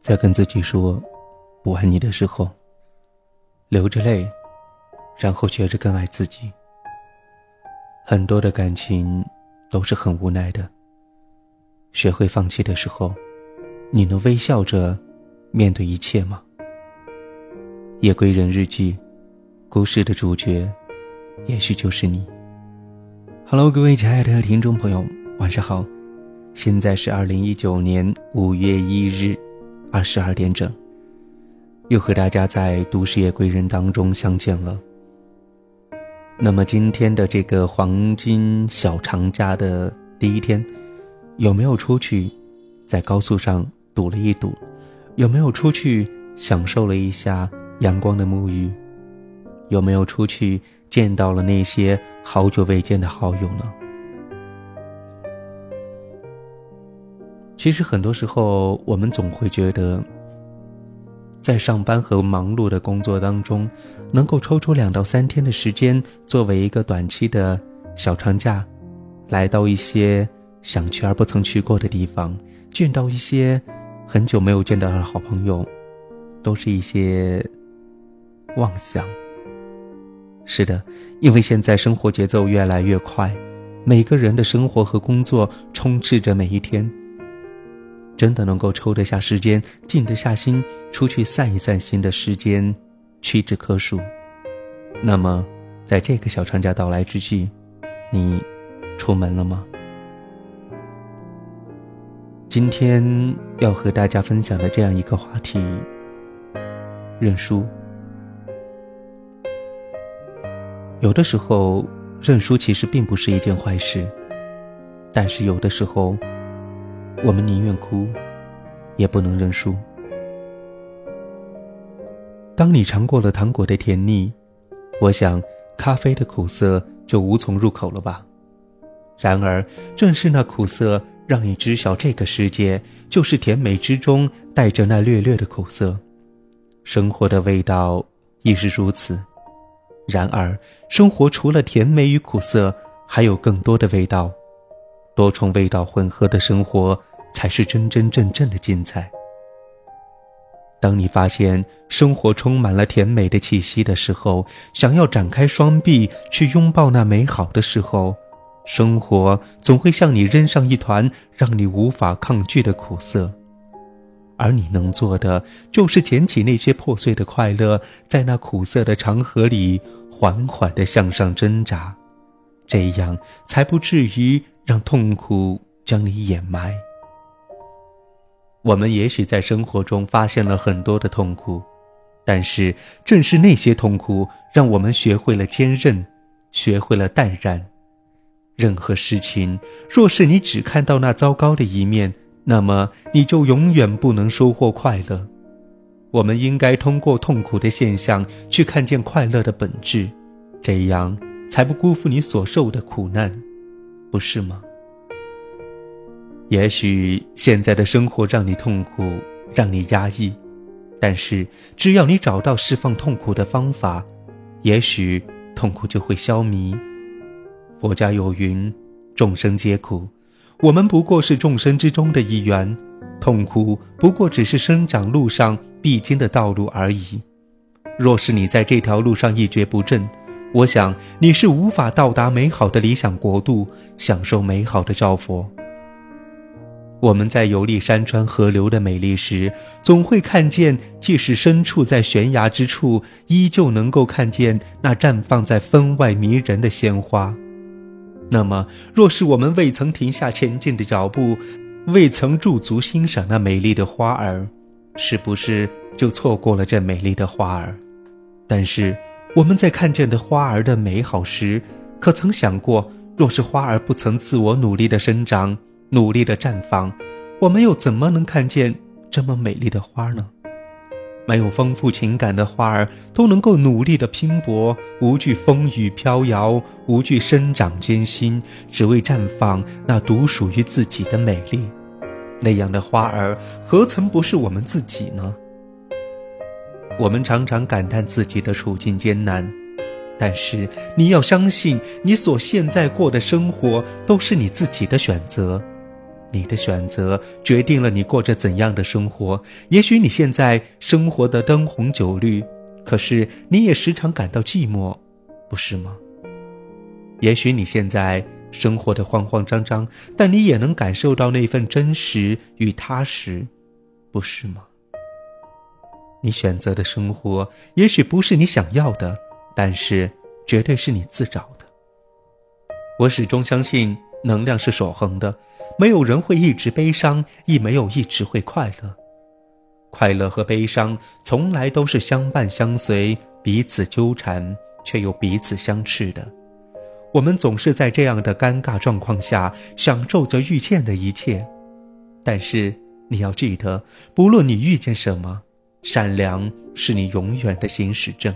在跟自己说“不爱你”的时候，流着泪，然后学着更爱自己。很多的感情都是很无奈的。学会放弃的时候，你能微笑着面对一切吗？夜归人日记，故事的主角，也许就是你。Hello，各位亲爱的听众朋友，晚上好。现在是二零一九年五月一日，二十二点整。又和大家在都市夜归人当中相见了。那么今天的这个黄金小长假的第一天，有没有出去在高速上堵了一堵？有没有出去享受了一下阳光的沐浴？有没有出去见到了那些好久未见的好友呢？其实很多时候，我们总会觉得，在上班和忙碌的工作当中，能够抽出两到三天的时间，作为一个短期的小长假，来到一些想去而不曾去过的地方，见到一些很久没有见到的好朋友，都是一些妄想。是的，因为现在生活节奏越来越快，每个人的生活和工作充斥着每一天。真的能够抽得下时间、静得下心出去散一散心的时间，屈指可数。那么，在这个小长假到来之际，你出门了吗？今天要和大家分享的这样一个话题：认输。有的时候，认输其实并不是一件坏事，但是有的时候。我们宁愿哭，也不能认输。当你尝过了糖果的甜腻，我想咖啡的苦涩就无从入口了吧？然而，正是那苦涩，让你知晓这个世界就是甜美之中带着那略略的苦涩。生活的味道亦是如此。然而，生活除了甜美与苦涩，还有更多的味道。多重味道混合的生活。才是真真正正的精彩。当你发现生活充满了甜美的气息的时候，想要展开双臂去拥抱那美好的时候，生活总会向你扔上一团让你无法抗拒的苦涩，而你能做的就是捡起那些破碎的快乐，在那苦涩的长河里缓缓地向上挣扎，这样才不至于让痛苦将你掩埋。我们也许在生活中发现了很多的痛苦，但是正是那些痛苦，让我们学会了坚韧，学会了淡然。任何事情，若是你只看到那糟糕的一面，那么你就永远不能收获快乐。我们应该通过痛苦的现象去看见快乐的本质，这样才不辜负你所受的苦难，不是吗？也许现在的生活让你痛苦，让你压抑，但是只要你找到释放痛苦的方法，也许痛苦就会消弭。佛家有云：“众生皆苦，我们不过是众生之中的一员，痛苦不过只是生长路上必经的道路而已。若是你在这条路上一蹶不振，我想你是无法到达美好的理想国度，享受美好的照佛。”我们在游历山川河流的美丽时，总会看见，即使身处在悬崖之处，依旧能够看见那绽放在分外迷人的鲜花。那么，若是我们未曾停下前进的脚步，未曾驻足欣赏那美丽的花儿，是不是就错过了这美丽的花儿？但是，我们在看见的花儿的美好时，可曾想过，若是花儿不曾自我努力的生长？努力的绽放，我们又怎么能看见这么美丽的花呢？没有丰富情感的花儿都能够努力的拼搏，无惧风雨飘摇，无惧生长艰辛，只为绽放那独属于自己的美丽。那样的花儿何曾不是我们自己呢？我们常常感叹自己的处境艰难，但是你要相信，你所现在过的生活都是你自己的选择。你的选择决定了你过着怎样的生活。也许你现在生活的灯红酒绿，可是你也时常感到寂寞，不是吗？也许你现在生活的慌慌张张，但你也能感受到那份真实与踏实，不是吗？你选择的生活也许不是你想要的，但是绝对是你自找的。我始终相信，能量是守恒的，没有人会一直悲伤，亦没有一直会快乐。快乐和悲伤从来都是相伴相随，彼此纠缠，却又彼此相斥的。我们总是在这样的尴尬状况下享受着遇见的一切，但是你要记得，不论你遇见什么。善良是你永远的行驶证。